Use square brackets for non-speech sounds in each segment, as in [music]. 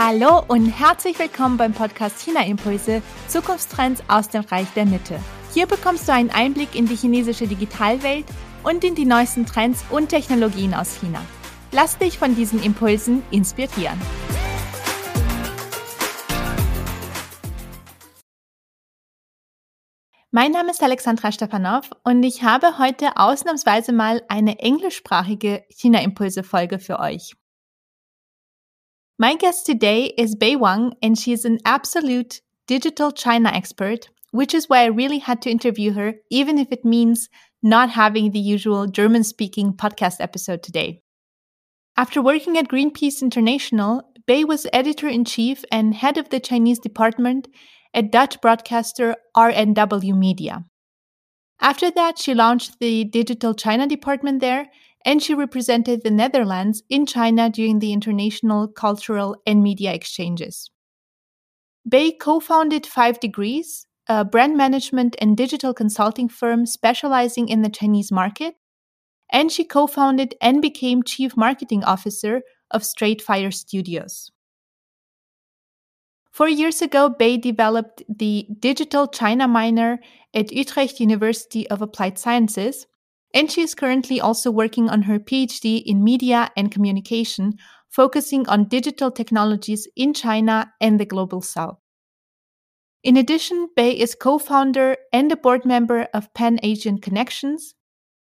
Hallo und herzlich willkommen beim Podcast China Impulse Zukunftstrends aus dem Reich der Mitte. Hier bekommst du einen Einblick in die chinesische Digitalwelt und in die neuesten Trends und Technologien aus China. Lass dich von diesen Impulsen inspirieren. Mein Name ist Alexandra Stepanov und ich habe heute ausnahmsweise mal eine englischsprachige China-Impulse-Folge für euch. My guest today is Bei Wang, and she is an absolute digital China expert, which is why I really had to interview her, even if it means not having the usual German speaking podcast episode today. After working at Greenpeace International, Bei was editor in chief and head of the Chinese department at Dutch broadcaster RNW Media. After that, she launched the Digital China department there and she represented the Netherlands in China during the international cultural and media exchanges. Bei co founded Five Degrees, a brand management and digital consulting firm specializing in the Chinese market, and she co founded and became chief marketing officer of Straight Fire Studios. Four years ago, Bei developed the Digital China Minor at Utrecht University of Applied Sciences, and she is currently also working on her PhD in media and communication, focusing on digital technologies in China and the global south. In addition, Bei is co founder and a board member of Pan Asian Connections,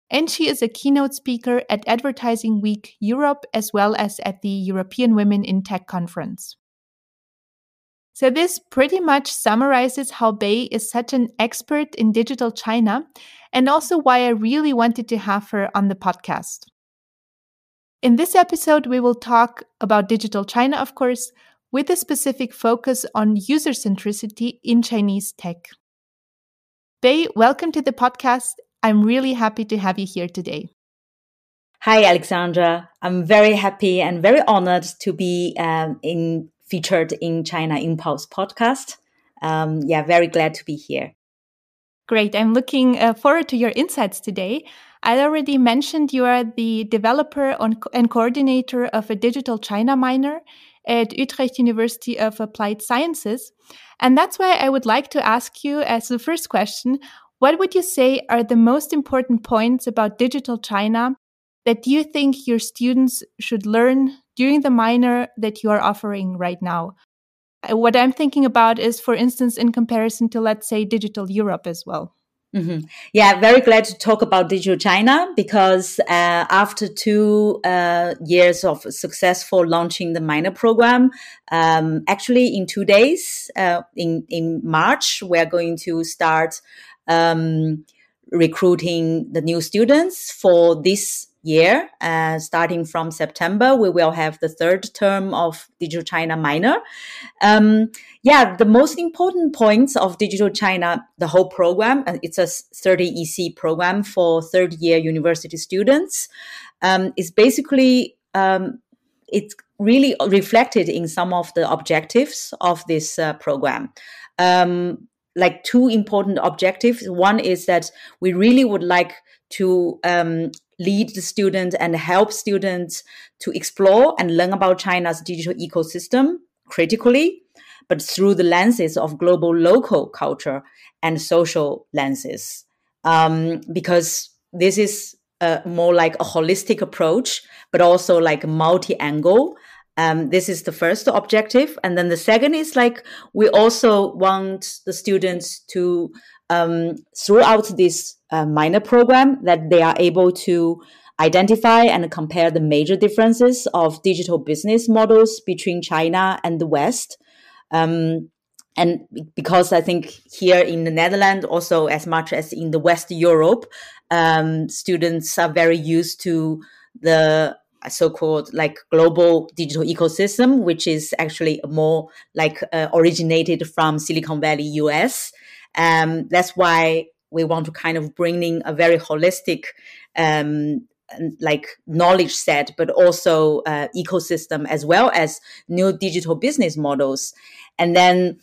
and she is a keynote speaker at Advertising Week Europe as well as at the European Women in Tech Conference. So, this pretty much summarizes how Bei is such an expert in digital China and also why I really wanted to have her on the podcast. In this episode, we will talk about digital China, of course, with a specific focus on user centricity in Chinese tech. Bei, welcome to the podcast. I'm really happy to have you here today. Hi, Alexandra. I'm very happy and very honored to be um, in featured in China Impulse podcast. Um, yeah, very glad to be here. Great. I'm looking uh, forward to your insights today. I already mentioned you are the developer and coordinator of a digital China minor at Utrecht University of Applied Sciences. And that's why I would like to ask you as the first question, what would you say are the most important points about digital China that you think your students should learn during the minor that you are offering right now? What I'm thinking about is, for instance, in comparison to, let's say, Digital Europe as well. Mm-hmm. Yeah, very glad to talk about Digital China because uh, after two uh, years of successful launching the minor program, um, actually in two days, uh, in in March, we're going to start um, recruiting the new students for this year. Uh, starting from September, we will have the third term of Digital China minor. Um, yeah, the most important points of Digital China, the whole program, uh, it's a 30 EC program for third year university students, um, is basically um, it's really reflected in some of the objectives of this uh, program. Um, like two important objectives. One is that we really would like to um, lead the students and help students to explore and learn about China's digital ecosystem critically, but through the lenses of global local culture and social lenses. Um, because this is uh, more like a holistic approach, but also like multi angle. Um, this is the first objective. And then the second is like we also want the students to um, throughout this uh, minor program that they are able to identify and compare the major differences of digital business models between China and the West. Um, and because I think here in the Netherlands, also as much as in the West Europe, um, students are very used to the so-called like global digital ecosystem, which is actually more like uh, originated from Silicon Valley, US. Um, that's why we want to kind of bring in a very holistic um, like knowledge set, but also uh, ecosystem as well as new digital business models. And then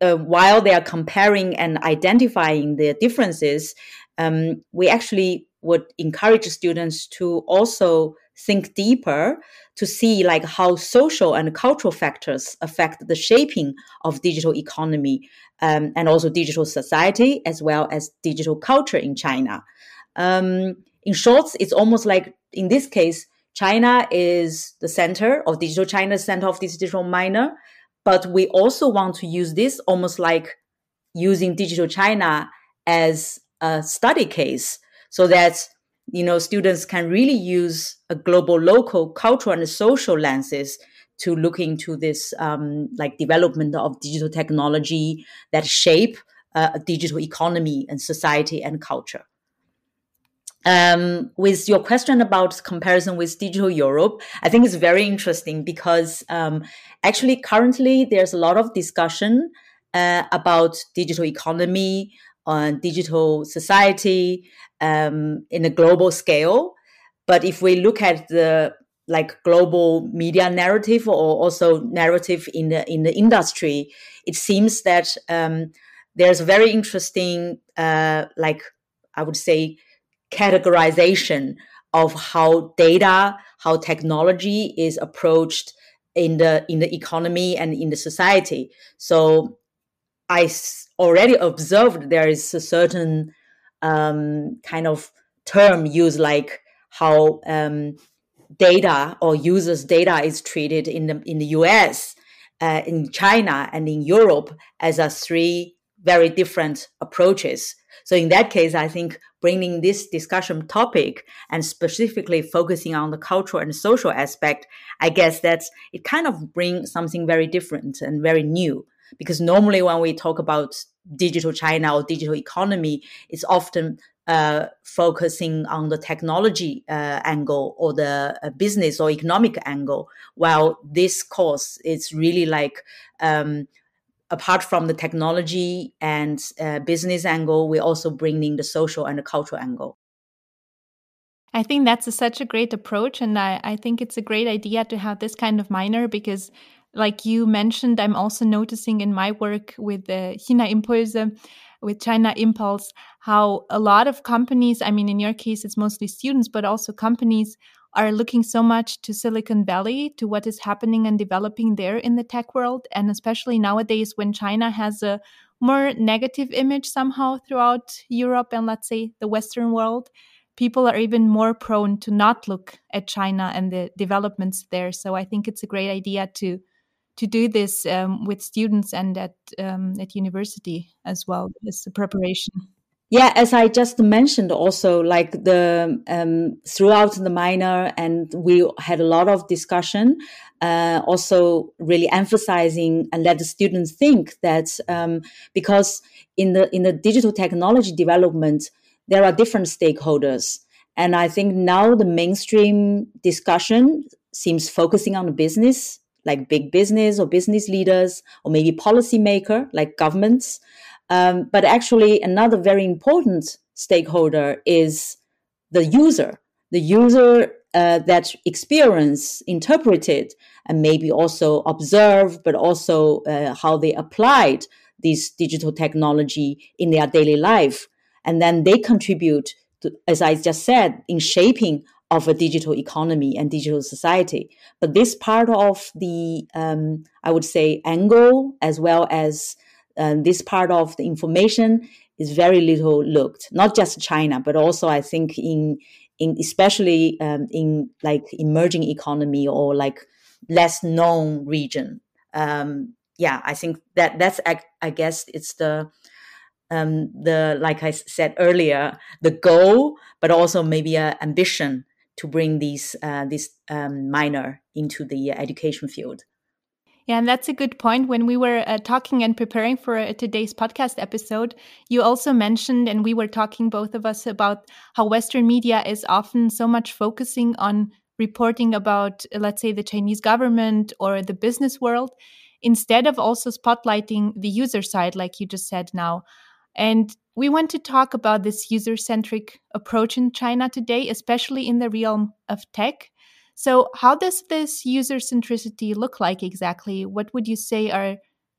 uh, while they are comparing and identifying the differences, um, we actually would encourage students to also think deeper to see like how social and cultural factors affect the shaping of digital economy um, and also digital society as well as digital culture in China. Um, in short, it's almost like in this case, China is the center of digital China, center of this digital minor. But we also want to use this almost like using digital China as a study case so that you know students can really use a global local cultural and social lenses to look into this um, like development of digital technology that shape uh, a digital economy and society and culture. Um, with your question about comparison with digital Europe, I think it's very interesting because um, actually currently there's a lot of discussion uh, about digital economy on digital society um, in a global scale. But if we look at the like global media narrative or also narrative in the in the industry, it seems that um, there's a very interesting uh, like I would say categorization of how data, how technology is approached in the in the economy and in the society. So I already observed there is a certain um, kind of term used like how um, data or users' data is treated in the in the U.S., uh, in China, and in Europe as a three very different approaches. So in that case, I think bringing this discussion topic and specifically focusing on the cultural and social aspect, I guess that it kind of brings something very different and very new. Because normally when we talk about digital China or digital economy, it's often uh, focusing on the technology uh, angle or the uh, business or economic angle, while this course is really like um, apart from the technology and uh, business angle, we're also bringing the social and the cultural angle. I think that's a, such a great approach. And I, I think it's a great idea to have this kind of minor because, like you mentioned, I'm also noticing in my work with the China Impulse, with China Impulse, how a lot of companies, I mean, in your case, it's mostly students, but also companies are looking so much to Silicon Valley, to what is happening and developing there in the tech world. And especially nowadays, when China has a more negative image somehow throughout Europe and let's say the Western world, people are even more prone to not look at China and the developments there. So I think it's a great idea to to do this um, with students and at um, at university as well as a preparation. Yeah, as I just mentioned, also like the um, throughout the minor, and we had a lot of discussion. Uh, also, really emphasizing and let the students think that um, because in the in the digital technology development, there are different stakeholders, and I think now the mainstream discussion seems focusing on the business, like big business or business leaders, or maybe policymaker like governments. Um, but actually, another very important stakeholder is the user, the user uh, that experience, interpreted, and maybe also observe, but also uh, how they applied this digital technology in their daily life. And then they contribute, to, as I just said, in shaping of a digital economy and digital society. But this part of the, um, I would say, angle as well as um, this part of the information is very little looked. Not just China, but also I think in in especially um, in like emerging economy or like less known region. Um, yeah, I think that that's I, I guess it's the um, the like I said earlier, the goal, but also maybe a ambition to bring these uh, this um, minor into the education field. Yeah, and that's a good point. When we were uh, talking and preparing for uh, today's podcast episode, you also mentioned, and we were talking both of us about how Western media is often so much focusing on reporting about, uh, let's say, the Chinese government or the business world, instead of also spotlighting the user side, like you just said now. And we want to talk about this user centric approach in China today, especially in the realm of tech. So, how does this user centricity look like exactly? What would you say are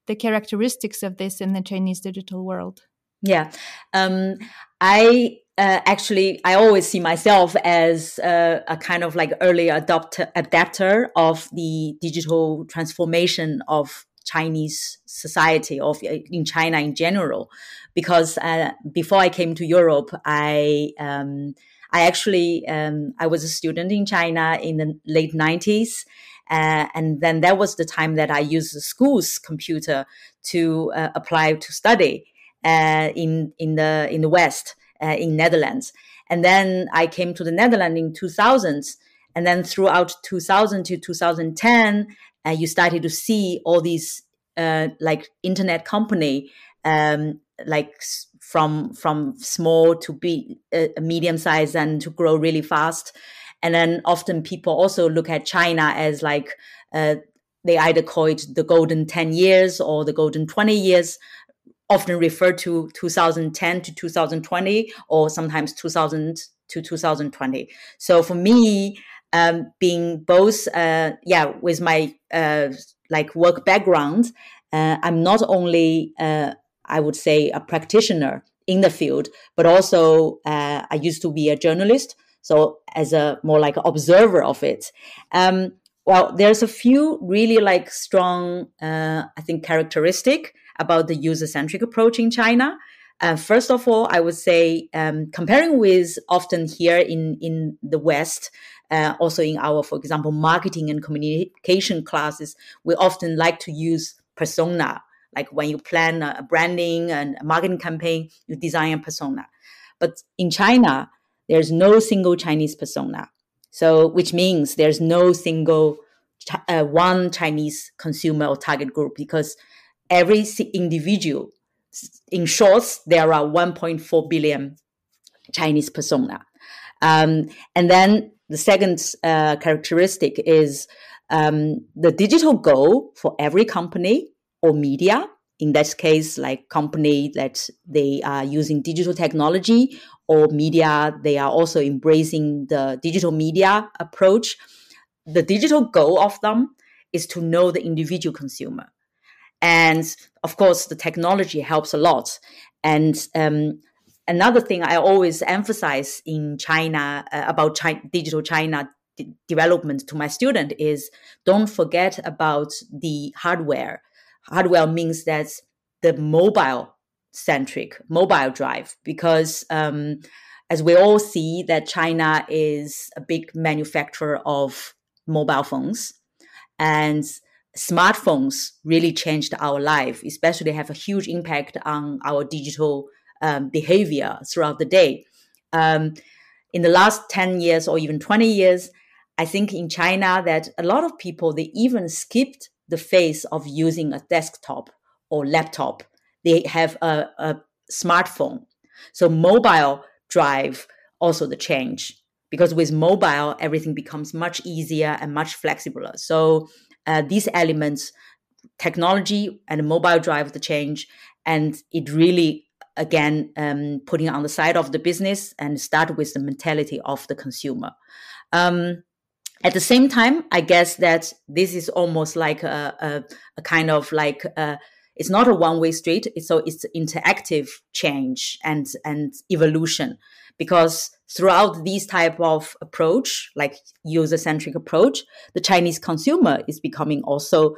the characteristics of this in the Chinese digital world? Yeah, um, I uh, actually, I always see myself as a, a kind of like early adopter, adapter of the digital transformation of Chinese society, of in China in general, because uh, before I came to Europe, I um, I actually um, I was a student in China in the late nineties, uh, and then that was the time that I used the school's computer to uh, apply to study uh, in in the in the West uh, in Netherlands. And then I came to the Netherlands in two thousands, And then throughout 2000 to 2010, uh, you started to see all these uh, like internet company, um, like from from small to be uh, medium size and to grow really fast. And then often people also look at China as like uh, they either call it the golden 10 years or the golden 20 years often refer to 2010 to 2020 or sometimes 2000 to 2020. So for me, um, being both, uh, yeah, with my uh, like work background, uh, I'm not only, uh, I would say, a practitioner in the field, but also uh, I used to be a journalist. So as a more like observer of it. Um, well, there's a few really like strong, I think, characteristic about the user centric approach in China. Uh, first of all, I would say um, comparing with often here in in the West, uh, also in our, for example, marketing and communication classes, we often like to use persona. Like when you plan a branding and a marketing campaign, you design a persona. But in China, there's no single Chinese persona. So, which means there's no single uh, one Chinese consumer or target group because every individual. In short, there are 1.4 billion Chinese persona. Um, and then the second uh, characteristic is um, the digital goal for every company or media. In this case, like company that they are using digital technology or media, they are also embracing the digital media approach. The digital goal of them is to know the individual consumer. And of course, the technology helps a lot. And um, another thing I always emphasize in China uh, about China, digital China d- development to my student is don't forget about the hardware. Hardware means that the mobile centric mobile drive because um, as we all see that China is a big manufacturer of mobile phones and smartphones really changed our life, especially have a huge impact on our digital um, behavior throughout the day. Um, in the last 10 years or even 20 years, I think in China that a lot of people, they even skipped the phase of using a desktop or laptop. They have a, a smartphone. So mobile drive also the change because with mobile, everything becomes much easier and much flexibler. So uh, these elements, technology and mobile drive the change, and it really again um, putting on the side of the business and start with the mentality of the consumer. Um, at the same time, I guess that this is almost like a, a, a kind of like a, uh, it's not a one way street. So it's interactive change and and evolution because throughout these type of approach, like user centric approach, the Chinese consumer is becoming also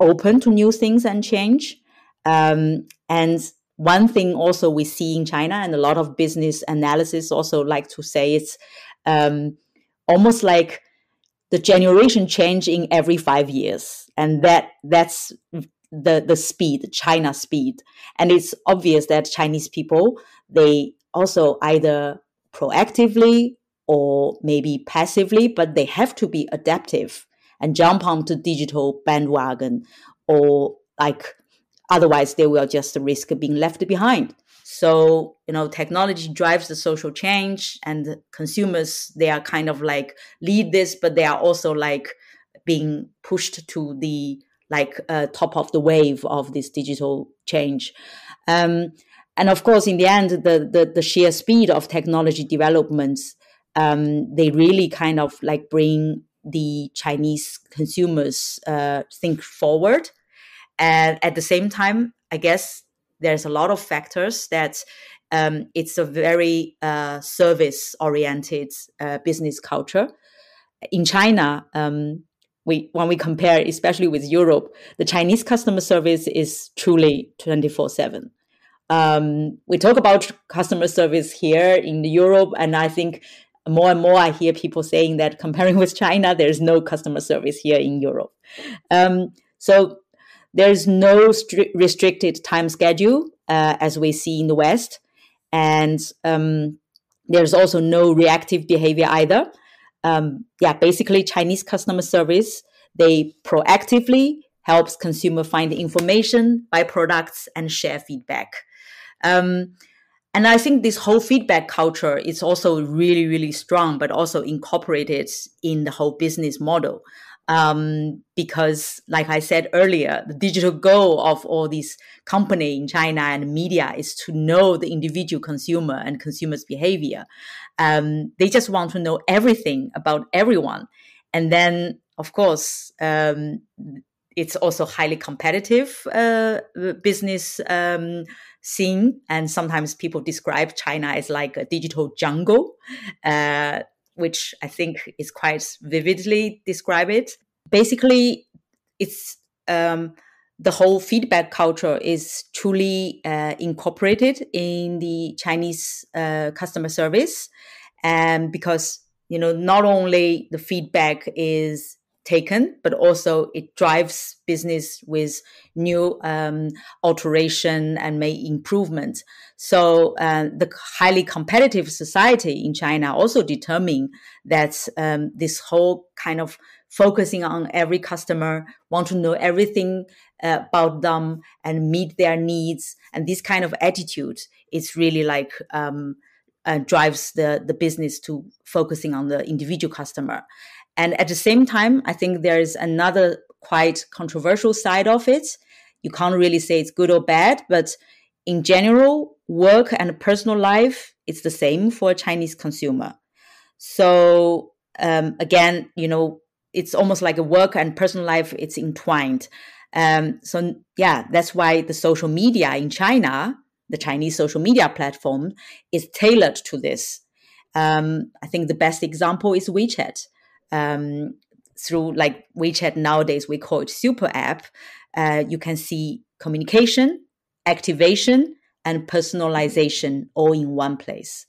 open to new things and change. Um, and one thing also we see in China, and a lot of business analysis also like to say it's um, almost like the generation change in every five years, and that that's the the speed, China speed, and it's obvious that Chinese people they also either proactively or maybe passively, but they have to be adaptive and jump onto digital bandwagon or like otherwise they will just risk being left behind. So, you know, technology drives the social change and consumers, they are kind of like lead this, but they are also like being pushed to the like uh, top of the wave of this digital change. Um, and of course, in the end, the the, the sheer speed of technology developments, um, they really kind of like bring the Chinese consumers uh, think forward. And at the same time, I guess there's a lot of factors that um, it's a very uh, service oriented uh, business culture. In China, um, we when we compare, especially with Europe, the Chinese customer service is truly twenty four seven. Um, we talk about customer service here in Europe, and I think more and more I hear people saying that comparing with China, there's no customer service here in Europe. Um, so there's no stri- restricted time schedule uh, as we see in the West, and um, there's also no reactive behavior either. Um, yeah, basically Chinese customer service they proactively helps consumer find information, buy products, and share feedback. Um, and I think this whole feedback culture is also really, really strong, but also incorporated in the whole business model. Um, because, like I said earlier, the digital goal of all these company in China and media is to know the individual consumer and consumers' behavior. Um, they just want to know everything about everyone, and then, of course, um, it's also highly competitive uh, business um, scene. And sometimes people describe China as like a digital jungle, uh, which I think is quite vividly describe it. Basically, it's um, the whole feedback culture is truly uh, incorporated in the Chinese uh, customer service, and because you know not only the feedback is taken, but also it drives business with new um, alteration and make improvement. So uh, the highly competitive society in China also determine that um, this whole kind of focusing on every customer, want to know everything uh, about them and meet their needs, and this kind of attitude is really like um, uh, drives the the business to focusing on the individual customer. And at the same time, I think there's another quite controversial side of it. You can't really say it's good or bad, but in general, work and personal life it's the same for a Chinese consumer. So um, again, you know, it's almost like a work and personal life it's entwined. Um, so yeah, that's why the social media in China, the Chinese social media platform, is tailored to this. Um, I think the best example is WeChat um, through like WeChat nowadays, we call it super app. Uh, you can see communication, activation, and personalization all in one place.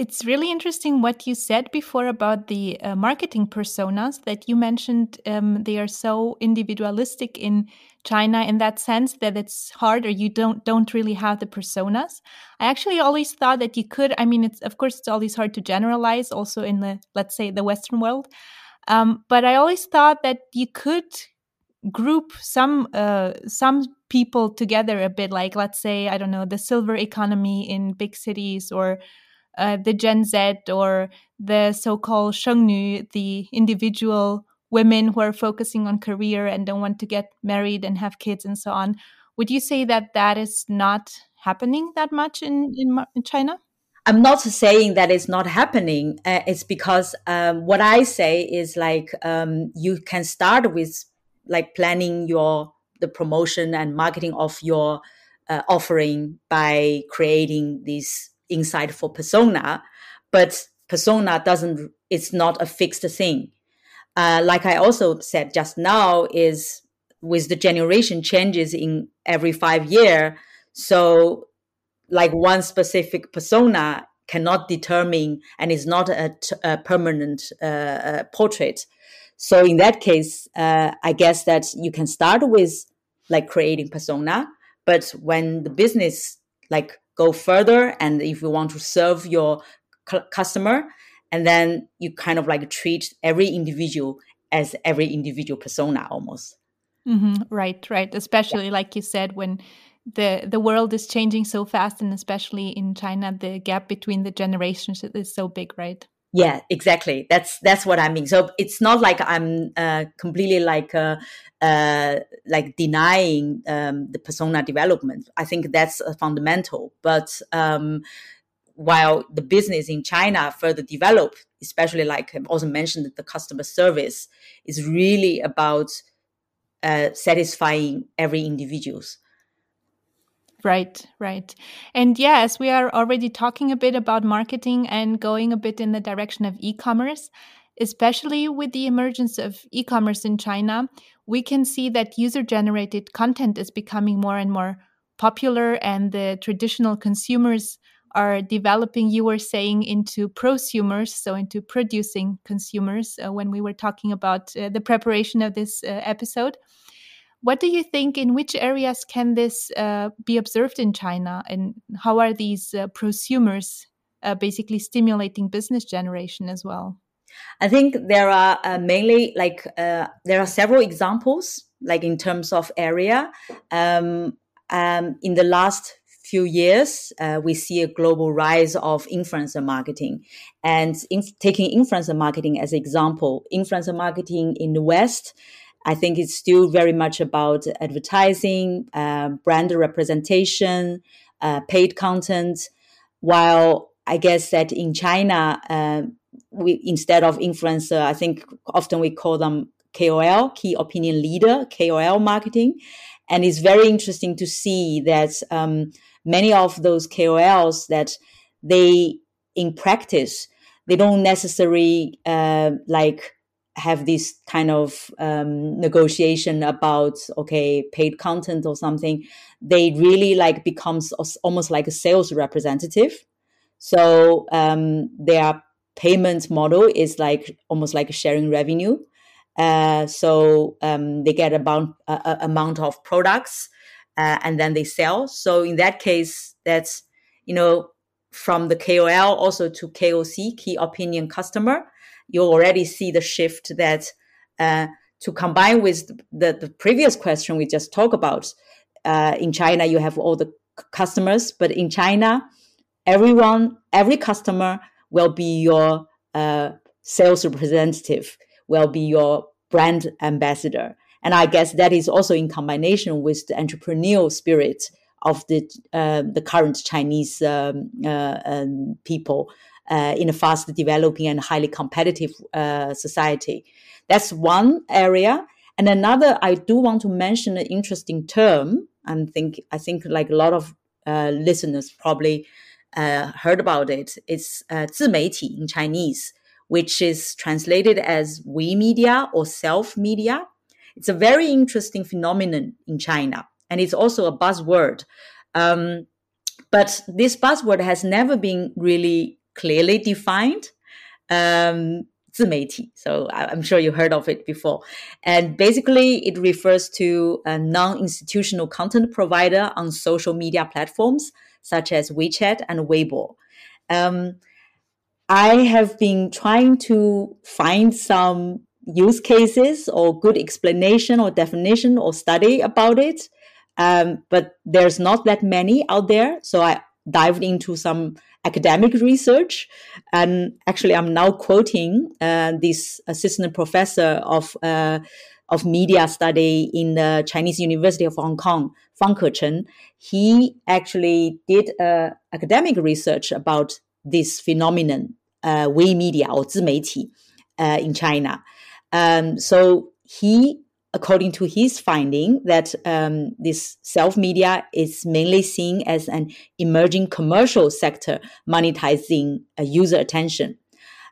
It's really interesting what you said before about the uh, marketing personas that you mentioned. Um, they are so individualistic in China in that sense that it's hard, or you don't don't really have the personas. I actually always thought that you could. I mean, it's of course it's always hard to generalize, also in the let's say the Western world. Um, but I always thought that you could group some uh, some people together a bit, like let's say I don't know the silver economy in big cities or uh, the Gen Z or the so-called Shengnu, the individual women who are focusing on career and don't want to get married and have kids and so on. Would you say that that is not happening that much in, in, in China? I'm not saying that it's not happening. Uh, it's because um, what I say is like um, you can start with like planning your the promotion and marketing of your uh, offering by creating these insightful persona, but persona doesn't, it's not a fixed thing. Uh, like I also said just now, is with the generation changes in every five year. So, like one specific persona cannot determine and is not a, permanent uh, uh, portrait. So, in that case, uh, I guess that you can start with like creating persona, but when the business like go further and if you want to serve your customer and then you kind of like treat every individual as every individual persona almost mm-hmm. right right especially yeah. like you said when the the world is changing so fast and especially in china the gap between the generations is so big right yeah exactly. That's that's what i mean. So it's not like i'm uh, completely like uh, uh, like denying um, the persona development. I think that's a fundamental. But um, while the business in china further develop especially like i also mentioned the customer service is really about uh, satisfying every individuals Right, right. And yes, we are already talking a bit about marketing and going a bit in the direction of e commerce. Especially with the emergence of e commerce in China, we can see that user generated content is becoming more and more popular, and the traditional consumers are developing, you were saying, into prosumers, so into producing consumers uh, when we were talking about uh, the preparation of this uh, episode. What do you think? In which areas can this uh, be observed in China, and how are these uh, prosumers uh, basically stimulating business generation as well? I think there are uh, mainly like uh, there are several examples, like in terms of area. Um, um, in the last few years, uh, we see a global rise of influencer marketing. And in, taking influencer marketing as an example, influencer marketing in the West I think it's still very much about advertising, uh, brand representation, uh, paid content. While I guess that in China, uh, we instead of influencer, I think often we call them KOL, key opinion leader, KOL marketing, and it's very interesting to see that um, many of those KOLs that they in practice they don't necessarily uh, like have this kind of um, negotiation about okay paid content or something they really like becomes almost like a sales representative. So um, their payment model is like almost like a sharing revenue. Uh, so um, they get about a amount of products uh, and then they sell. So in that case that's you know from the kol also to koc key opinion customer you already see the shift that uh, to combine with the, the previous question we just talked about. Uh, in China, you have all the customers, but in China, everyone, every customer will be your uh, sales representative, will be your brand ambassador. And I guess that is also in combination with the entrepreneurial spirit of the uh, the current Chinese um, uh, um, people uh, in a fast developing and highly competitive uh, society. That's one area. And another, I do want to mention an interesting term. I think I think like a lot of uh, listeners probably uh, heard about it. It's uh, 自媒体 in Chinese, which is translated as we media or self media. It's a very interesting phenomenon in China, and it's also a buzzword. Um, but this buzzword has never been really clearly defined. Um, 自媒体. So I'm sure you heard of it before. And basically, it refers to a non-institutional content provider on social media platforms such as WeChat and Weibo. Um, I have been trying to find some use cases or good explanation or definition or study about it. Um, but there's not that many out there. So I dived into some academic research. And actually, I'm now quoting uh, this assistant professor of uh, of media study in the Chinese University of Hong Kong, Fang Kecheng. He actually did uh, academic research about this phenomenon, uh, Wei media or 自媒体 uh, in China. Um, so he according to his finding, that um, this self media is mainly seen as an emerging commercial sector monetizing uh, user attention.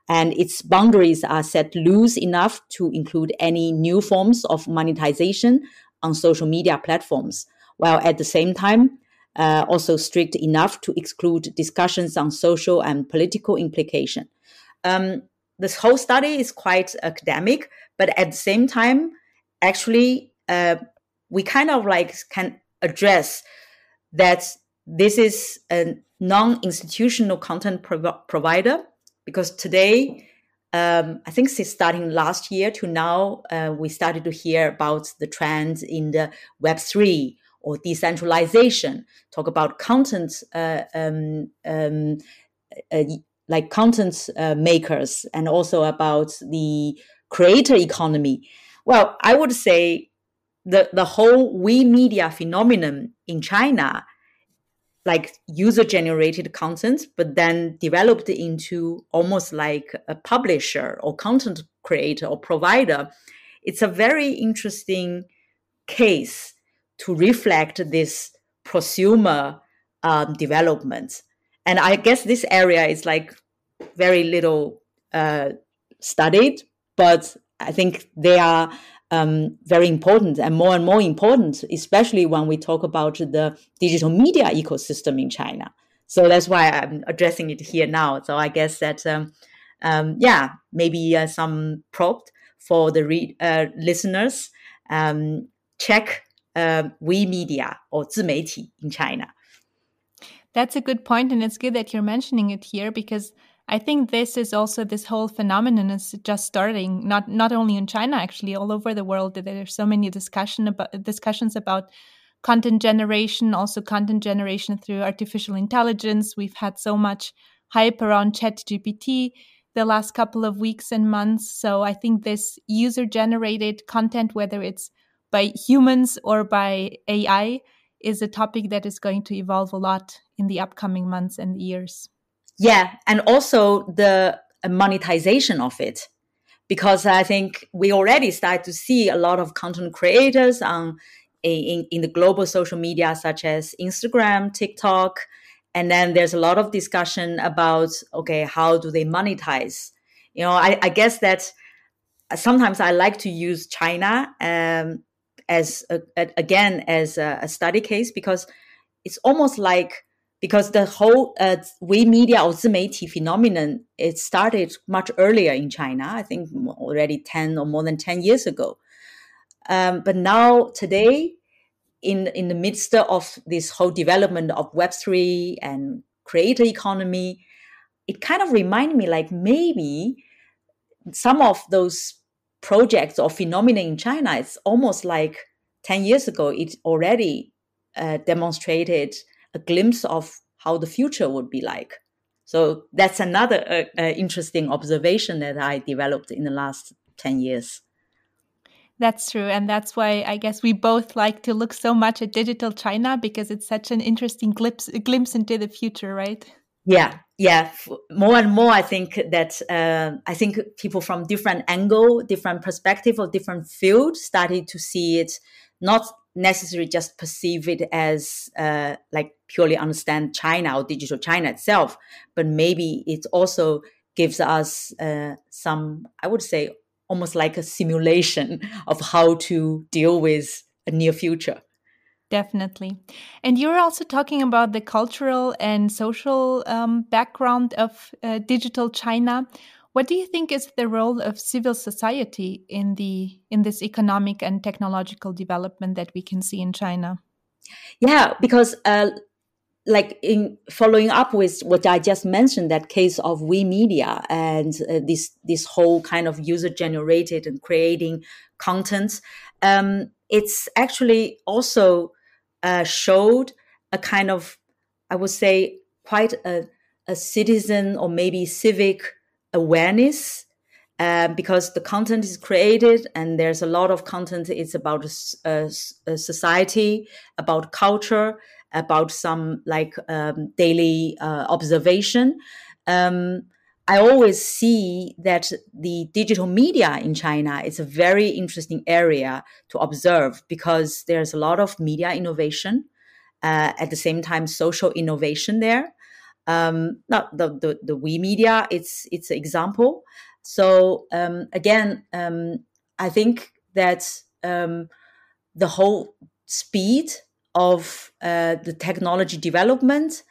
And its boundaries are set loose enough to include any new forms of monetization on social media platforms, while at the same time, uh, also strict enough to exclude discussions on social and political implication. Um, this whole study is quite academic, but at the same time, actually uh, we kind of like can address that this is a non-institutional content prov- provider because today um, I think since starting last year to now, uh, we started to hear about the trends in the Web3 or decentralization, talk about content, uh, um, um, uh, like content uh, makers, and also about the creator economy. Well, I would say the, the whole we media phenomenon in China, like user generated content, but then developed into almost like a publisher or content creator or provider. It's a very interesting case to reflect this prosumer um, development. And I guess this area is like very little uh, studied, but I think they are um, very important and more and more important, especially when we talk about the digital media ecosystem in China. So that's why I'm addressing it here now. So I guess that, um, um, yeah, maybe uh, some prompt for the re- uh, listeners. Um, check uh, We Media or 自媒体 in China. That's a good point, and it's good that you're mentioning it here because I think this is also this whole phenomenon is just starting not not only in China actually all over the world. There there's so many discussion about discussions about content generation also content generation through artificial intelligence. We've had so much hype around ChatGPT the last couple of weeks and months. So I think this user generated content whether it's by humans or by AI is a topic that is going to evolve a lot in the upcoming months and years yeah, and also the monetization of it, because I think we already start to see a lot of content creators on in, in the global social media such as Instagram, TikTok, and then there's a lot of discussion about okay, how do they monetize? You know, I, I guess that sometimes I like to use China um, as a, a, again as a, a study case because it's almost like because the whole uh, we media or 自媒体 phenomenon it started much earlier in China. I think already ten or more than ten years ago. Um, but now today, in in the midst of this whole development of Web three and creator economy, it kind of reminded me like maybe some of those projects or phenomena in China, it's almost like ten years ago. It already uh, demonstrated a glimpse of how the future would be like. So that's another uh, uh, interesting observation that I developed in the last 10 years. That's true. And that's why I guess we both like to look so much at digital China because it's such an interesting glimpse, glimpse into the future, right? Yeah, yeah. More and more, I think that uh, I think people from different angle, different perspective, or different field started to see it not necessarily just perceive it as uh, like purely understand China or digital China itself, but maybe it also gives us uh, some, I would say, almost like a simulation [laughs] of how to deal with a near future. Definitely. And you're also talking about the cultural and social um, background of uh, digital China. What do you think is the role of civil society in the in this economic and technological development that we can see in China? Yeah, because uh, like in following up with what I just mentioned, that case of We Media and uh, this this whole kind of user generated and creating content, um, it's actually also uh, showed a kind of I would say quite a, a citizen or maybe civic awareness uh, because the content is created and there's a lot of content. It's about society about culture about some like um, daily uh, observation. Um, i always see that the digital media in china is a very interesting area to observe because there's a lot of media innovation uh, at the same time social innovation there um, not the, the, the we media it's it's an example. So um, again um, i think that um, the whole speed of uh, the technology development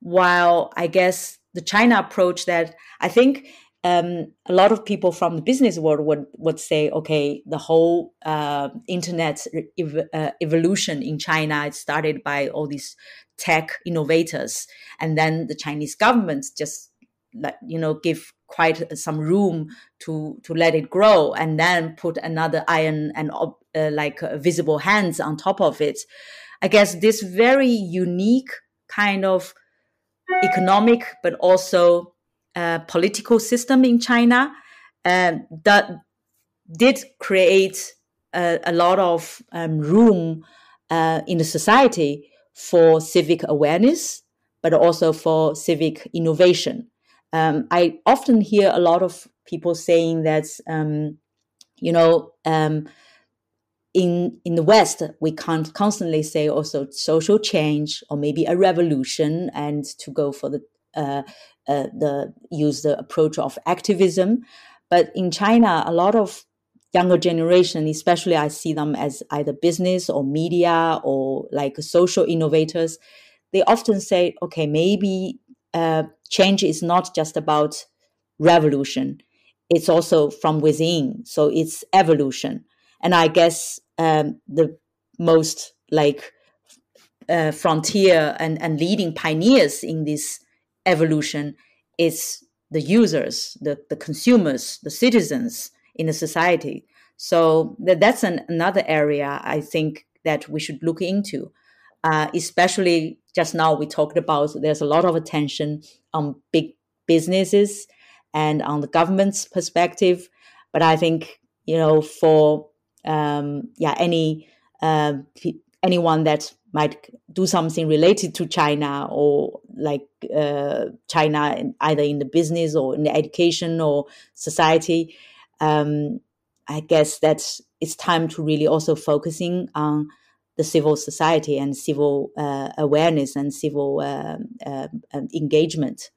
while i guess the china approach that i think um, a lot of people from the business world would, would say, okay, the whole uh, internet ev- uh, evolution in China it started by all these tech innovators, and then the Chinese government just let you know give quite some room to to let it grow, and then put another iron and uh, like uh, visible hands on top of it. I guess this very unique kind of economic, but also uh, political system in China uh, that did create a, a lot of um, room uh, in the society for civic awareness, but also for civic innovation. Um, I often hear a lot of people saying that, um, you know, um, in in the West, we can't constantly say also social change or maybe a revolution, and to go for the uh, uh, the use the approach of activism. But in China, a lot of younger generation, especially I see them as either business or media or like social innovators. They often say, okay, maybe uh, change is not just about revolution; it's also from within. So it's evolution. And I guess um, the most like uh, frontier and, and leading pioneers in this evolution is the users, the, the consumers, the citizens in the society. So that, that's an, another area I think that we should look into. Uh, especially just now we talked about there's a lot of attention on big businesses and on the government's perspective, but I think you know for um, yeah any uh, anyone that might do something related to China or like uh, China either in the business or in the education or society. Um, I guess that it's time to really also focusing on the civil society and civil uh, awareness and civil uh, engagement.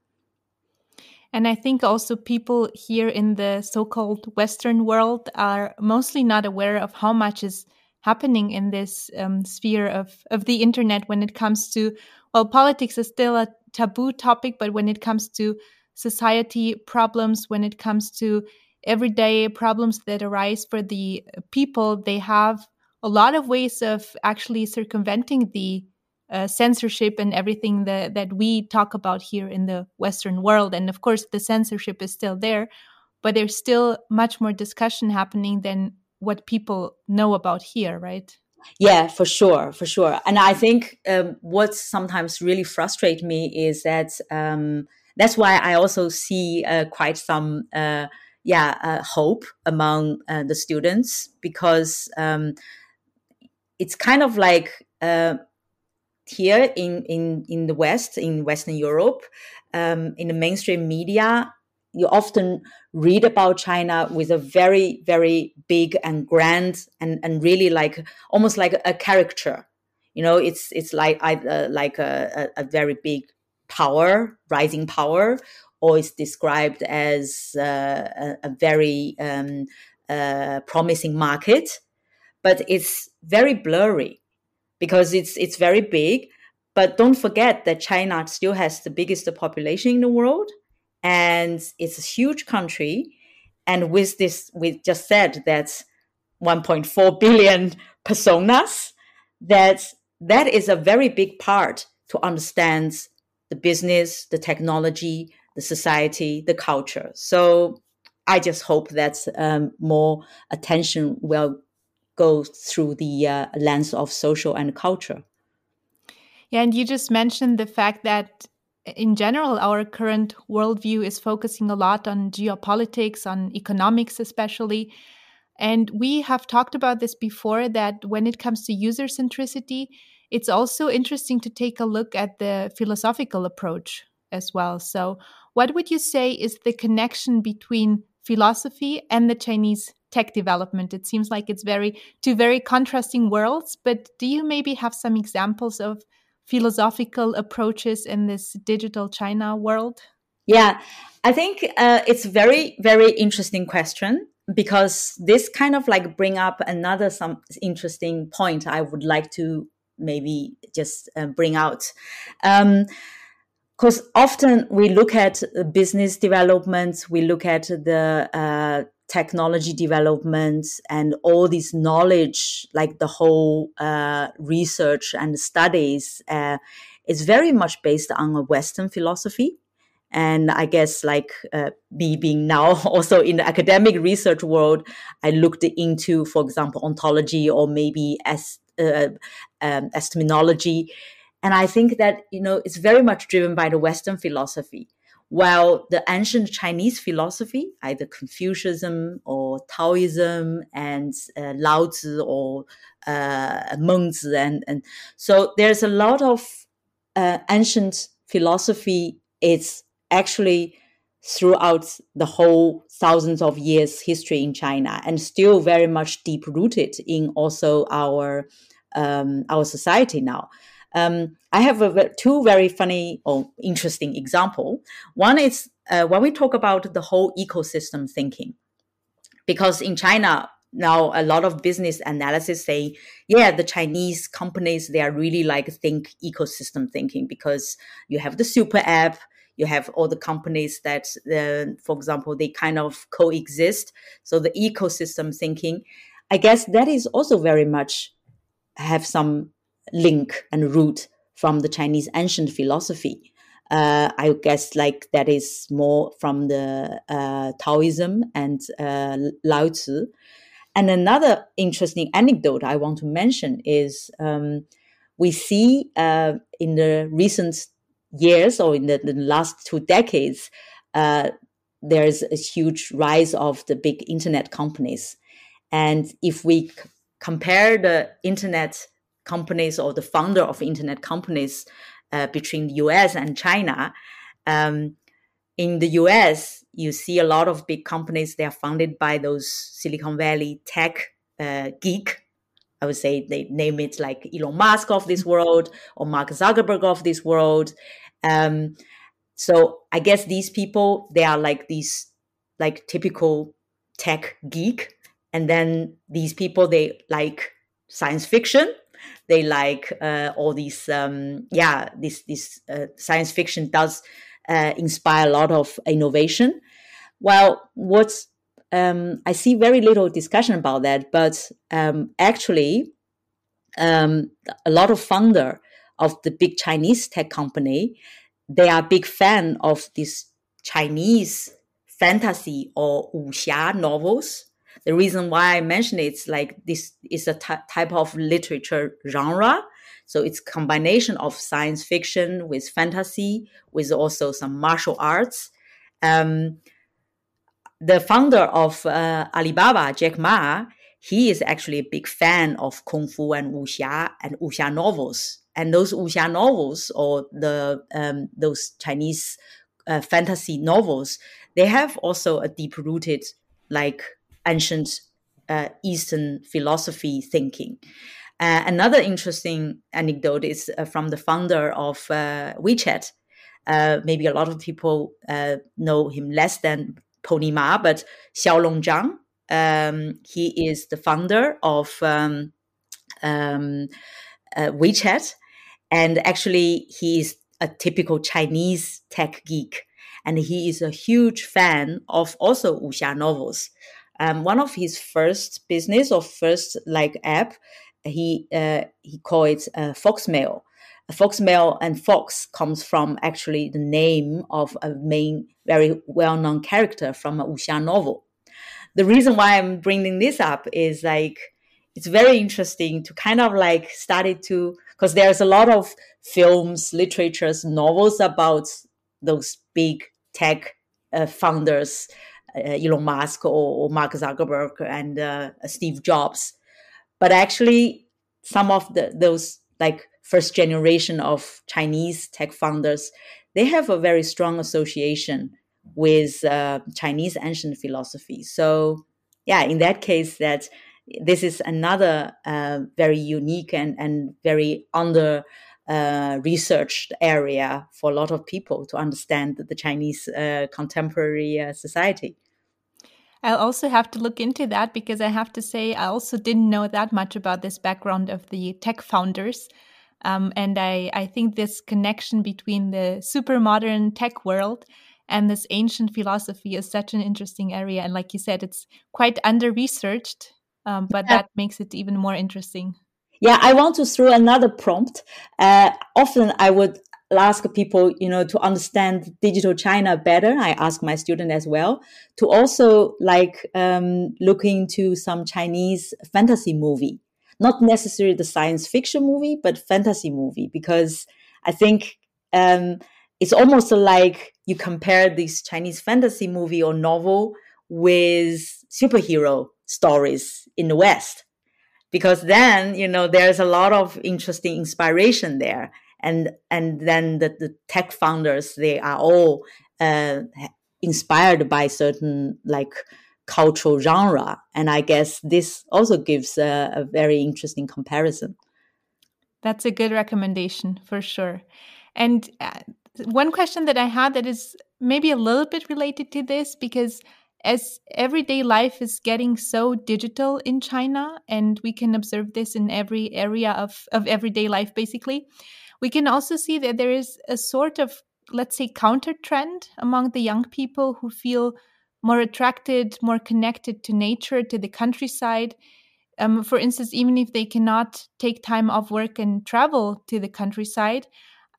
And I think also people here in the so called Western world are mostly not aware of how much is happening in this um, sphere of, of the internet when it comes to, well, politics is still a taboo topic, but when it comes to society problems, when it comes to everyday problems that arise for the people, they have a lot of ways of actually circumventing the uh, censorship and everything that, that we talk about here in the Western world. And of course, the censorship is still there, but there's still much more discussion happening than what people know about here, right? Yeah, for sure, for sure. And I think um, what sometimes really frustrates me is that um, that's why I also see uh, quite some. Uh, yeah, uh, hope among uh, the students because um, it's kind of like uh, here in, in, in the West, in Western Europe, um, in the mainstream media, you often read about China with a very, very big and grand and, and really like almost like a caricature. You know, it's it's like either like a, a very big power, rising power, is described as uh, a, a, very um, uh, promising market, but it's very blurry because it's it's very big. But don't forget that China still has the biggest population in the world, and it's a huge country. And with this, we just said that 1.4 billion personas. That that is a very big part to understand the business, the technology, the society, the culture. So I just hope that um, more attention will go through the uh, lens of social and culture. Yeah, and you just mentioned the fact that in general, our current worldview is focusing a lot on geopolitics, on economics, especially. And we have talked about this before that when it comes to user centricity, it's also interesting to take a look at the philosophical approach as well. So, what would you say is the connection between philosophy and the Chinese tech development? It seems like it's very two very contrasting worlds, but do you maybe have some examples of philosophical approaches in this digital China world? Yeah, I think uh, it's very, very interesting question because this kind of like bring up another some interesting point I would like to maybe just uh, bring out. Um, because often we look at business developments, we look at the uh, technology developments and all this knowledge, like the whole uh, research and studies, uh, is very much based on a Western philosophy. And I guess, like uh, me being now [laughs] also in the academic research world, I looked into, for example, ontology or maybe as uh, um, and I think that, you know, it's very much driven by the Western philosophy. While the ancient Chinese philosophy, either Confucianism or Taoism and uh, or uh, Mengzi, and, and so there's a lot of uh, ancient philosophy. It's actually throughout the whole thousands of years history in China and still very much deep rooted in also our um, our society now. Um, I have a, two very funny or interesting example. One is uh, when we talk about the whole ecosystem thinking, because in China now a lot of business analysis say, yeah, the Chinese companies they are really like think ecosystem thinking because you have the super app, you have all the companies that, uh, for example, they kind of coexist. So the ecosystem thinking, I guess that is also very much have some link and root from the Chinese ancient philosophy. Uh, I guess like that is more from the uh, Taoism and uh, Lao Tzu. And another interesting anecdote I want to mention is um, we see uh, in the recent years or in the, the last two decades, uh, there's a huge rise of the big internet companies. And if we c- compare the internet companies or the founder of internet companies uh, between the US and China, um, in the US, you see a lot of big companies. They are founded by those Silicon Valley tech uh, geek. I would say they name it like Elon Musk of this world or Mark Zuckerberg of this world. Um, so I guess these people they are like these like typical tech geek, and then these people they like science fiction. They like uh, all these um, yeah this this uh, science fiction does uh, inspire a lot of innovation. Well, what's um, I see very little discussion about that, but um, actually, um, a lot of founder of the big Chinese tech company, they are big fan of this Chinese fantasy or wuxia novels. The reason why I mention it is like this is a type of literature genre. So it's combination of science fiction with fantasy, with also some martial arts. Um, the founder of uh, Alibaba, Jack Ma, he is actually a big fan of kung fu and wuxia and wuxia novels. And those wuxia novels or the um, those Chinese uh, fantasy novels, they have also a deep rooted like ancient uh, Eastern philosophy thinking. Uh, another interesting anecdote is uh, from the founder of uh, WeChat. Uh, maybe a lot of people uh, know him less than Pony Ma, but Xiaolong Zhang. Um, he is the founder of um, um, WeChat, and actually, he is a typical Chinese tech geek, and he is a huge fan of also wuxia novels. Um, one of his first business or first like app, he uh, he called it uh, Foxmail. Foxmail and Fox comes from actually the name of a main, very well-known character from a wuxia novel. The reason why I'm bringing this up is like it's very interesting to kind of like started to because there's a lot of films, literatures, novels about those big tech uh, founders, Elon Musk or, or, Mark Zuckerberg and uh, Steve Jobs, but actually some of the those like first generation of Chinese tech founders, they have a very strong association with uh, Chinese ancient philosophy. So, yeah, in that case, that this is another uh, very unique and, and very under uh, researched area for a lot of people to understand the Chinese uh, contemporary uh, society. I'll also have to look into that because I have to say I also didn't know that much about this background of the tech founders. Um, and I, I think this connection between the super modern tech world and this ancient philosophy is such an interesting area. And like you said, it's quite under researched, um, but yeah. that makes it even more interesting. Yeah, I want to throw another prompt. Uh, often I would ask people, you know, to understand digital China better. I ask my student as well to also like um, look into some Chinese fantasy movie not necessarily the science fiction movie, but fantasy movie, because I think um, it's almost like you compare this Chinese fantasy movie or novel with superhero stories in the West. Because then, you know, there's a lot of interesting inspiration there. And and then the, the tech founders, they are all uh, inspired by certain like cultural genre. And I guess this also gives a, a very interesting comparison. That's a good recommendation for sure. And uh, one question that I had that is maybe a little bit related to this because as everyday life is getting so digital in China, and we can observe this in every area of, of everyday life, basically, we can also see that there is a sort of, let's say, counter trend among the young people who feel more attracted, more connected to nature, to the countryside. Um, for instance, even if they cannot take time off work and travel to the countryside,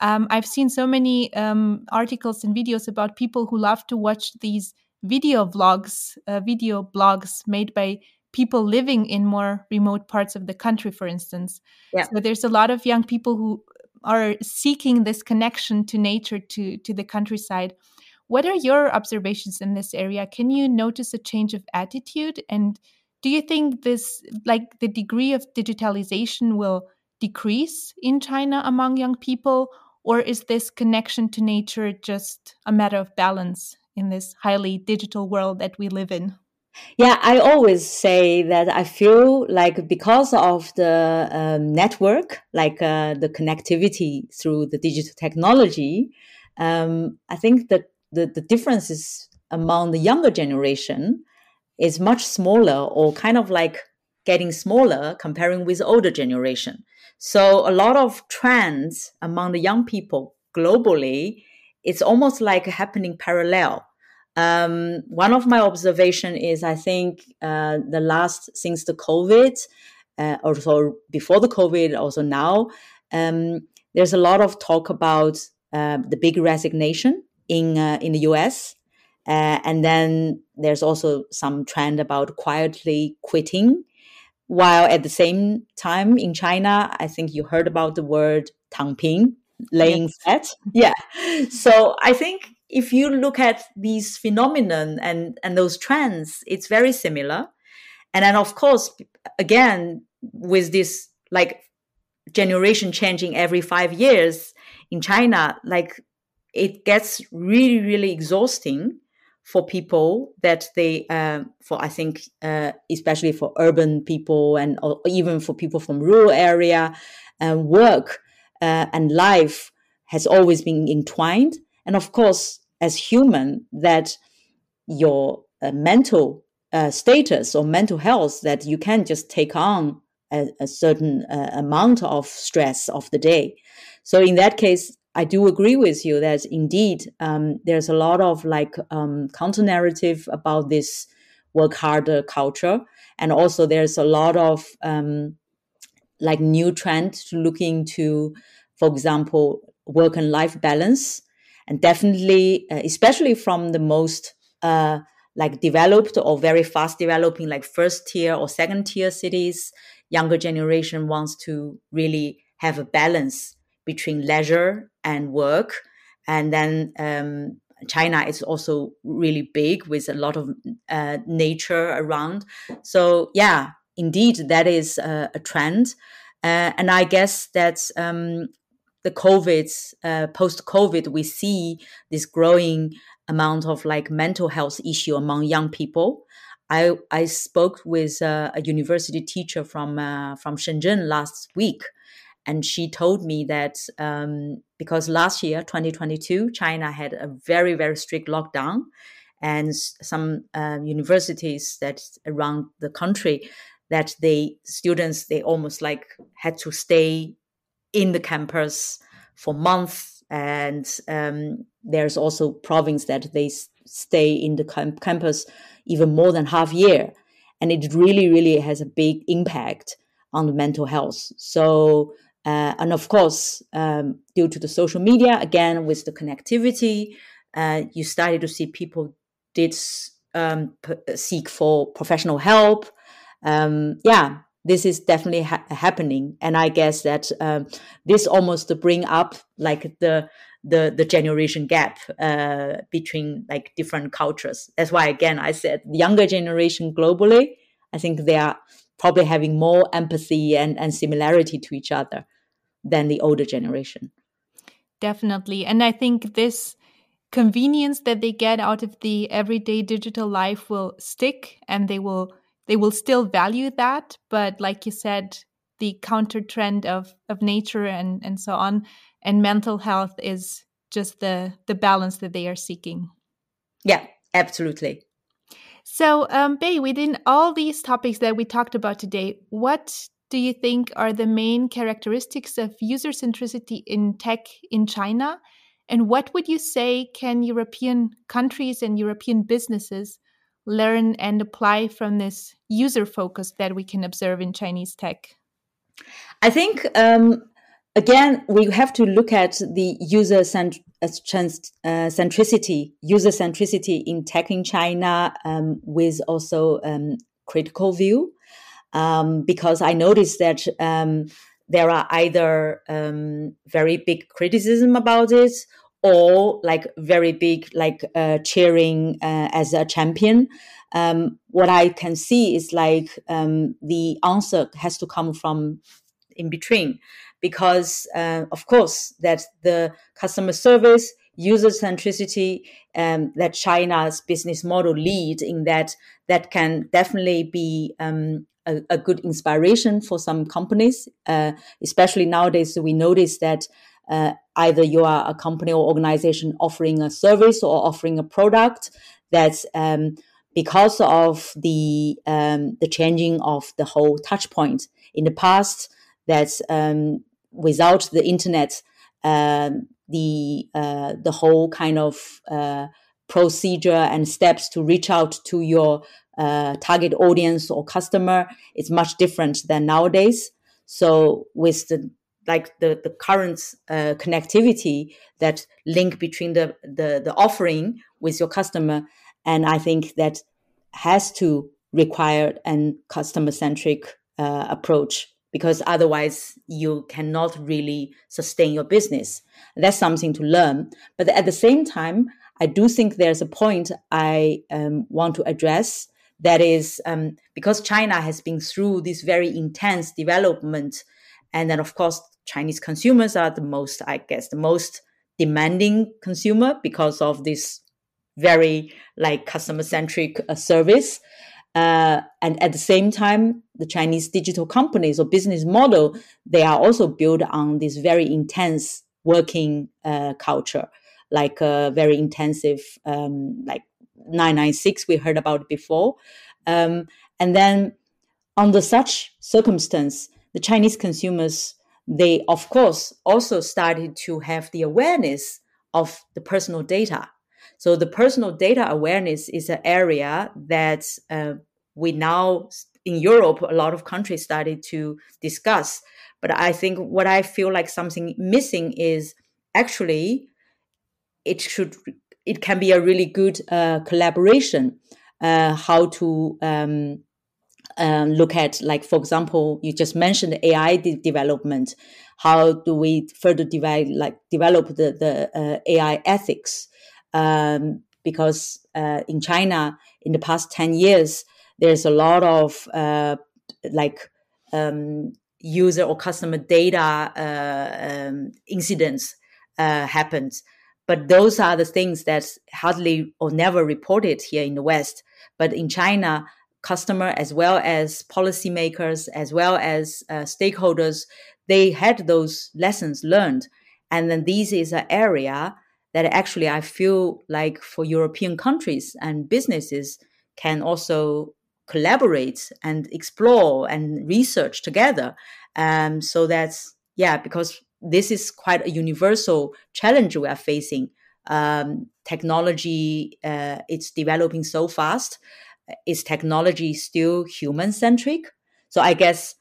um, I've seen so many um, articles and videos about people who love to watch these video vlogs, uh, video blogs made by people living in more remote parts of the country, for instance. Yeah. So there's a lot of young people who are seeking this connection to nature, to to the countryside. What are your observations in this area? Can you notice a change of attitude? And do you think this, like the degree of digitalization, will decrease in China among young people? Or is this connection to nature just a matter of balance? In this highly digital world that we live in? Yeah, I always say that I feel like because of the um, network, like uh, the connectivity through the digital technology, um, I think that the, the differences among the younger generation is much smaller or kind of like getting smaller comparing with older generation. So a lot of trends among the young people globally, it's almost like happening parallel. Um, one of my observation is I think uh, the last since the COVID, uh, also before the COVID, also now, um, there's a lot of talk about uh, the big resignation in uh, in the U.S. Uh, and then there's also some trend about quietly quitting. While at the same time in China, I think you heard about the word "躺平," laying yes. flat. Yeah. So I think if you look at these phenomenon and and those trends, it's very similar. And then of course, again, with this like generation changing every five years in China, like it gets really, really exhausting for people that they, uh, for I think, uh, especially for urban people and or even for people from rural area, uh, work uh, and life has always been entwined. And of course, as human that your uh, mental uh, status or mental health that you can just take on a, a certain uh, amount of stress of the day. So in that case, I do agree with you that indeed um, there's a lot of like um, counter narrative about this work harder culture, and also there's a lot of um, like new trend to for example, work and life balance and definitely, uh, especially from the most uh, like developed or very fast developing, like first tier or second tier cities, younger generation wants to really have a balance between leisure and work. And then um, China is also really big with a lot of uh, nature around. So yeah, indeed, that is a, a trend. Uh, and I guess that's um, the COVID, uh, post COVID, we see this growing amount of like mental health issue among young people. I, I spoke with uh, a university teacher from uh, from Shenzhen last week, and she told me that um, because last year, 2022, China had a very very strict lockdown, and some uh, universities that around the country that they students they almost like had to stay in the campus for months. And um, there's also province that they stay in the camp- campus even more than half year. And it really, really has a big impact on the mental health. So, uh, and of course, um, due to the social media, again, with the connectivity, uh, you started to see people did um, p- seek for professional help. Um, yeah, this is definitely ha- happening. And i guess that um, this almost bring up like the the the generation gap uh, between like different cultures. That's why again i said the younger generation globally i think they are probably having more empathy and, and similarity to each other than the older generation. Definitely. And i think this convenience that they get out of the everyday digital life will stick and they will they will still value that but like you said the counter trend of of nature and and so on and mental health is just the the balance that they are seeking. Yeah absolutely. So um Bei, within all these topics that we talked about today what do you think are the main characteristics of user centricity in tech in china? And what would you say can European countries and European businesses learn and apply from this user focus that we can observe in Chinese tech? I think, um, again, we have to look at the user cent- uh, uh centricity, user centricity in tech in China um, with also um, critical view. Um, because I noticed that um, there are either um, very big criticism about it or like very big like uh, cheering uh, as a champion. Um, what i can see is like um, the answer has to come from in between because uh, of course that the customer service user centricity um, that china's business model lead in that that can definitely be um, a, a, good inspiration for some companies uh, especially nowadays we notice that uh, either you are a company or organization offering a service or offering a product that's um, because of the um, the changing of the whole touch point in the past that's um, without the internet um, the uh, the whole kind of uh, procedure and steps to reach out to your uh, target audience or customer is much different than nowadays. So with the like the the current uh, connectivity that link between the, the the offering with your customer and i think that has to require an customer centric uh, approach because otherwise you cannot really sustain your business. That's something to learn. But at the same time i do think there's a point i um, want to address that is um, because china has been through this very intense development and then of course Chinese consumers are the most, I guess, the most demanding consumer because of this very like customer centric uh, service. Uh, and at the same time, the Chinese digital companies or business model, they are also built on this very intense working uh, culture, like a very intensive, um, like 996, we heard about before. Um, and then under such circumstance, the Chinese consumers they of course also started to have the awareness of the personal data. So the personal data awareness is an area that uh, we now in Europe, a lot of countries started to discuss. But I think what I feel like something missing is actually it should it can be a really good uh, collaboration. Uh, how to um, um, look at, like, for example, you just mentioned AI de- development. How do we further develop, like, develop the, the uh, AI ethics? Um, because uh, in China, in the past 10 years, there's a lot of uh, like um, user or customer data uh, um, incidents uh, happened. But those are the things that hardly or never reported here in the West. But in China, customer as well as policymakers as well as uh, stakeholders they had those lessons learned. And then this is an area that actually i feel like for european countries and businesses can also collaborate and explore and research together. Um, so that's yeah because this is quite a universal challenge we are facing. Um, technology uh, it's developing so fast is technology still human centric? So I guess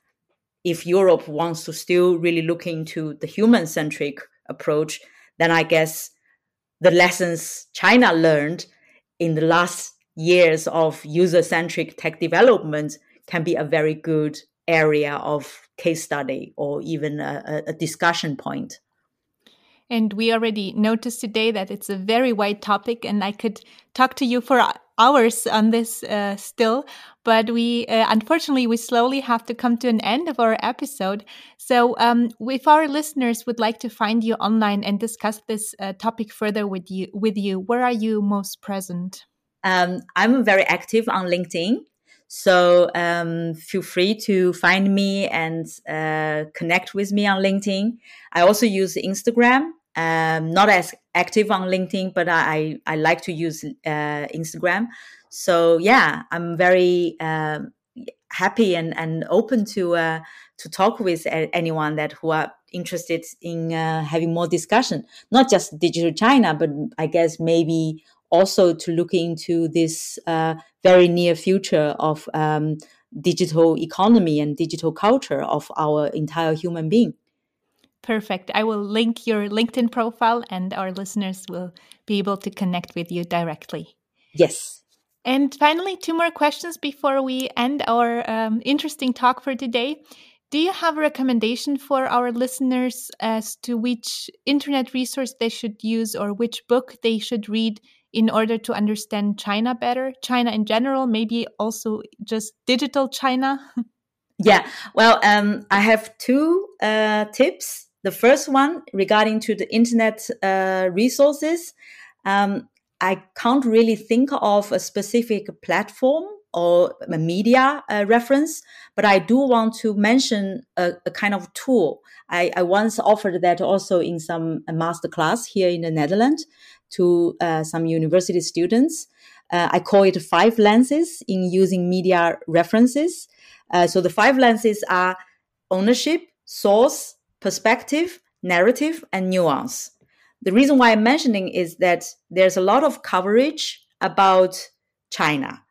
if Europe wants to still really look into the human centric approach, then I guess the lessons China learned in the last years of user centric tech development can be a very good area of case study or even a, a discussion point. And we already noticed today that it's a very wide topic, and I could talk to you for hours on this uh, still, but we uh, unfortunately we slowly have to come to an end of our episode. So, um, if our listeners would like to find you online and discuss this uh, topic further with you, with you, where are you most present? Um, I'm very active on LinkedIn. So um, feel free to find me and uh, connect with me on LinkedIn. I also use Instagram. Um, not as active on LinkedIn, but I, I like to use uh, Instagram. So yeah, I'm very uh, happy and, and open to uh, to talk with anyone that who are interested in uh, having more discussion, not just digital China, but I guess maybe also to look into this uh, very near future of um, digital economy and digital culture of our entire human being. Perfect. I will link your LinkedIn profile and our listeners will be able to connect with you directly. Yes. And finally, two more questions before we end our um, interesting talk for today. Do you have a recommendation for our listeners as to which internet resource they should use or which book they should read in order to understand China better? China in general, maybe also just digital China? [laughs] yeah, well, um, I have two uh, tips. The first one regarding to the internet uh, resources. Um, I can't really think of a specific platform or a media uh, reference, but I do want to mention a, a kind of tool. I, I, once offered that also in some master class here in the Netherlands to uh, some university students. Uh, I call it five lenses in using media references. Uh, so the five lenses are ownership, source, perspective, narrative, and nuance. The reason why I'm mentioning is that there's a lot of coverage about China.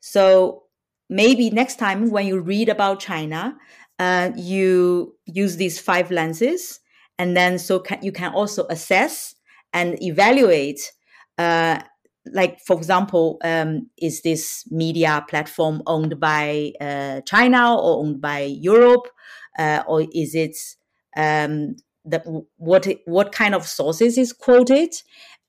So maybe next time when you read about China, uh, you use these five lenses, and then so can, you can also assess and evaluate uh, like for example um, is this media platform owned by uh, china or owned by europe uh, or is it um, the, what what kind of sources is quoted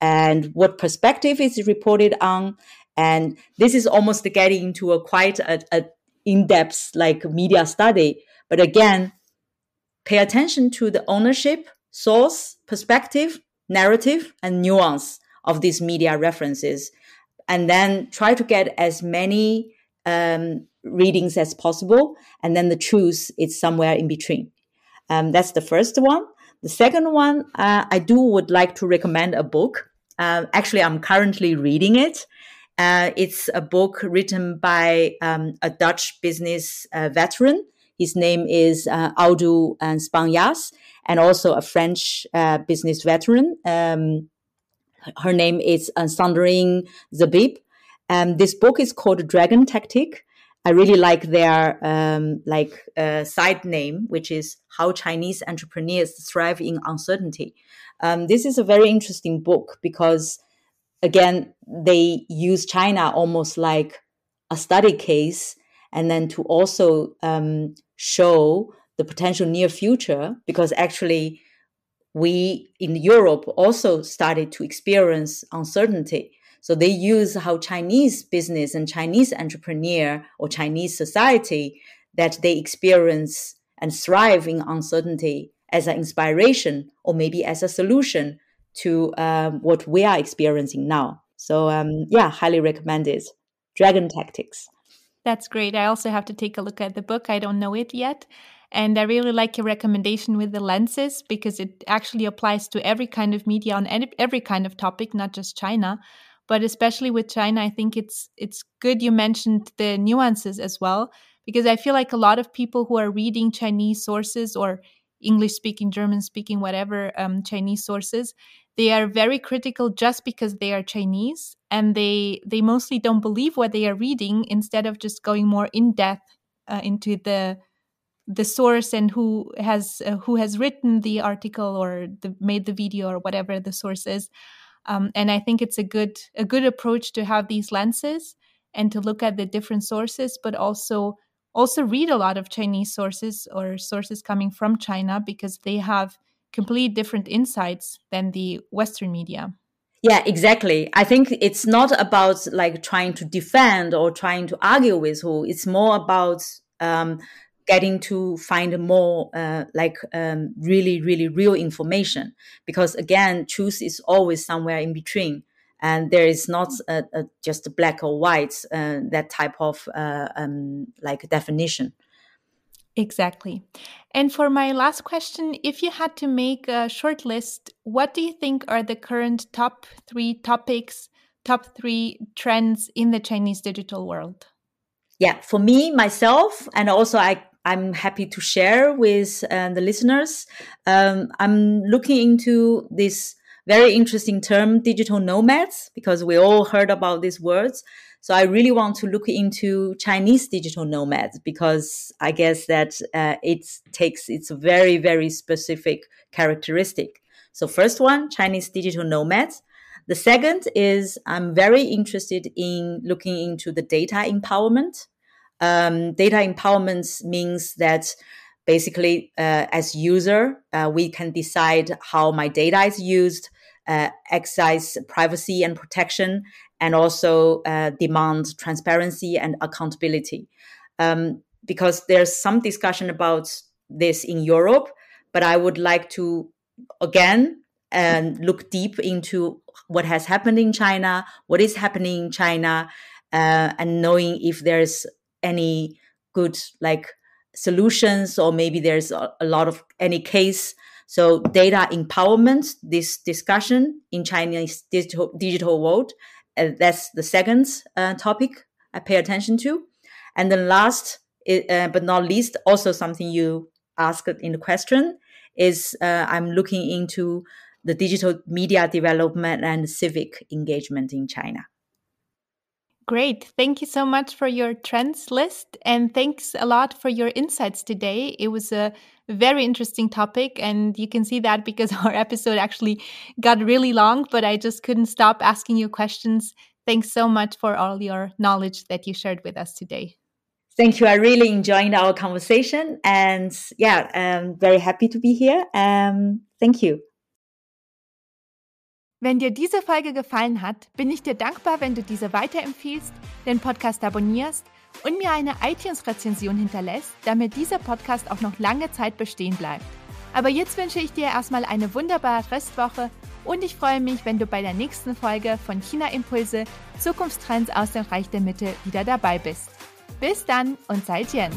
and what perspective is reported on and this is almost getting into a quite a, a in-depth like media study but again pay attention to the ownership source perspective narrative and nuance of these media references, and then try to get as many um, readings as possible. And then the truth is somewhere in between. Um, that's the first one. The second one, uh, I do would like to recommend a book. Uh, actually, I'm currently reading it. Uh, it's a book written by um, a Dutch business uh, veteran. His name is uh, Audu Spanjaars, and also a French uh, business veteran. Um, her name is uh, Sandrine Zerbib. Um, this book is called Dragon Tactic. I really like their um, like uh, side name, which is How Chinese Entrepreneurs Thrive in Uncertainty. Um, this is a very interesting book because, again, they use China almost like a study case, and then to also um, show the potential near future because actually we in Europe also started to experience uncertainty. So they use how Chinese business and Chinese entrepreneur or Chinese society that they experience and thrive in uncertainty as an inspiration or maybe as a solution to um, what we are experiencing now. So um, yeah, highly recommended. Dragon Tactics. That's great. I also have to take a look at the book. I don't know it yet. And I really like your recommendation with the lenses because it actually applies to every kind of media on every kind of topic, not just China. But especially with China, I think it's it's good you mentioned the nuances as well because I feel like a lot of people who are reading Chinese sources or English speaking, German speaking, whatever um, Chinese sources, they are very critical just because they are Chinese, and they they mostly don't believe what they are reading instead of just going more in depth uh, into the the source and who has uh, who has written the article or the, made the video or whatever the source is um, and i think it's a good a good approach to have these lenses and to look at the different sources but also also read a lot of chinese sources or sources coming from china because they have completely different insights than the western media Yeah, exactly. I think it's not about like trying to defend or trying to argue with who. It's more about um, getting to find more uh, like um, really, really real information. Because again, truth is always somewhere in between. And there is not a, a, just black or white, uh, that type of uh, um, like definition. Exactly. And for my last question, if you had to make a short list, what do you think are the current top three topics, top three trends in the Chinese digital world? Yeah, for me, myself, and also I, I'm happy to share with uh, the listeners. Um, I'm looking into this very interesting term, digital nomads, because we all heard about these words. So I really want to look into Chinese digital nomads because I guess that uh, it takes its very, very specific characteristic. So first one, Chinese digital nomads. The second is I'm very interested in looking into the data empowerment. Um, data empowerment means that basically, uh, as user, uh, we can decide how my data is used, uh, exercise privacy and protection, and also uh, demand transparency and accountability. Um, because there's some discussion about this in Europe, but I would like to again and look deep into what has happened in China, what is happening in China, uh, and knowing if there's any good like solutions or maybe there's a, a lot of any case so data empowerment, this discussion in Chinese digital, digital world, uh, that's the second uh, topic I pay attention to. And then last, uh, but not least, also something you asked in the question is uh, I'm looking into the digital media development and civic engagement in China. Great. Thank you so much for your trends list. And thanks a lot for your insights today. It was a very interesting topic. And you can see that because [laughs] our episode actually got really long, but I just couldn't stop asking you questions. Thanks so much for all your knowledge that you shared with us today. Thank you. I really enjoyed our conversation. And yeah, I'm very happy to be here. Um, thank you. Wenn dir diese Folge gefallen hat, bin ich dir dankbar, wenn du diese weiterempfiehlst, den Podcast abonnierst und mir eine iTunes-Rezension hinterlässt, damit dieser Podcast auch noch lange Zeit bestehen bleibt. Aber jetzt wünsche ich dir erstmal eine wunderbare Restwoche und ich freue mich, wenn du bei der nächsten Folge von China Impulse Zukunftstrends aus dem Reich der Mitte wieder dabei bist. Bis dann und seid Jen!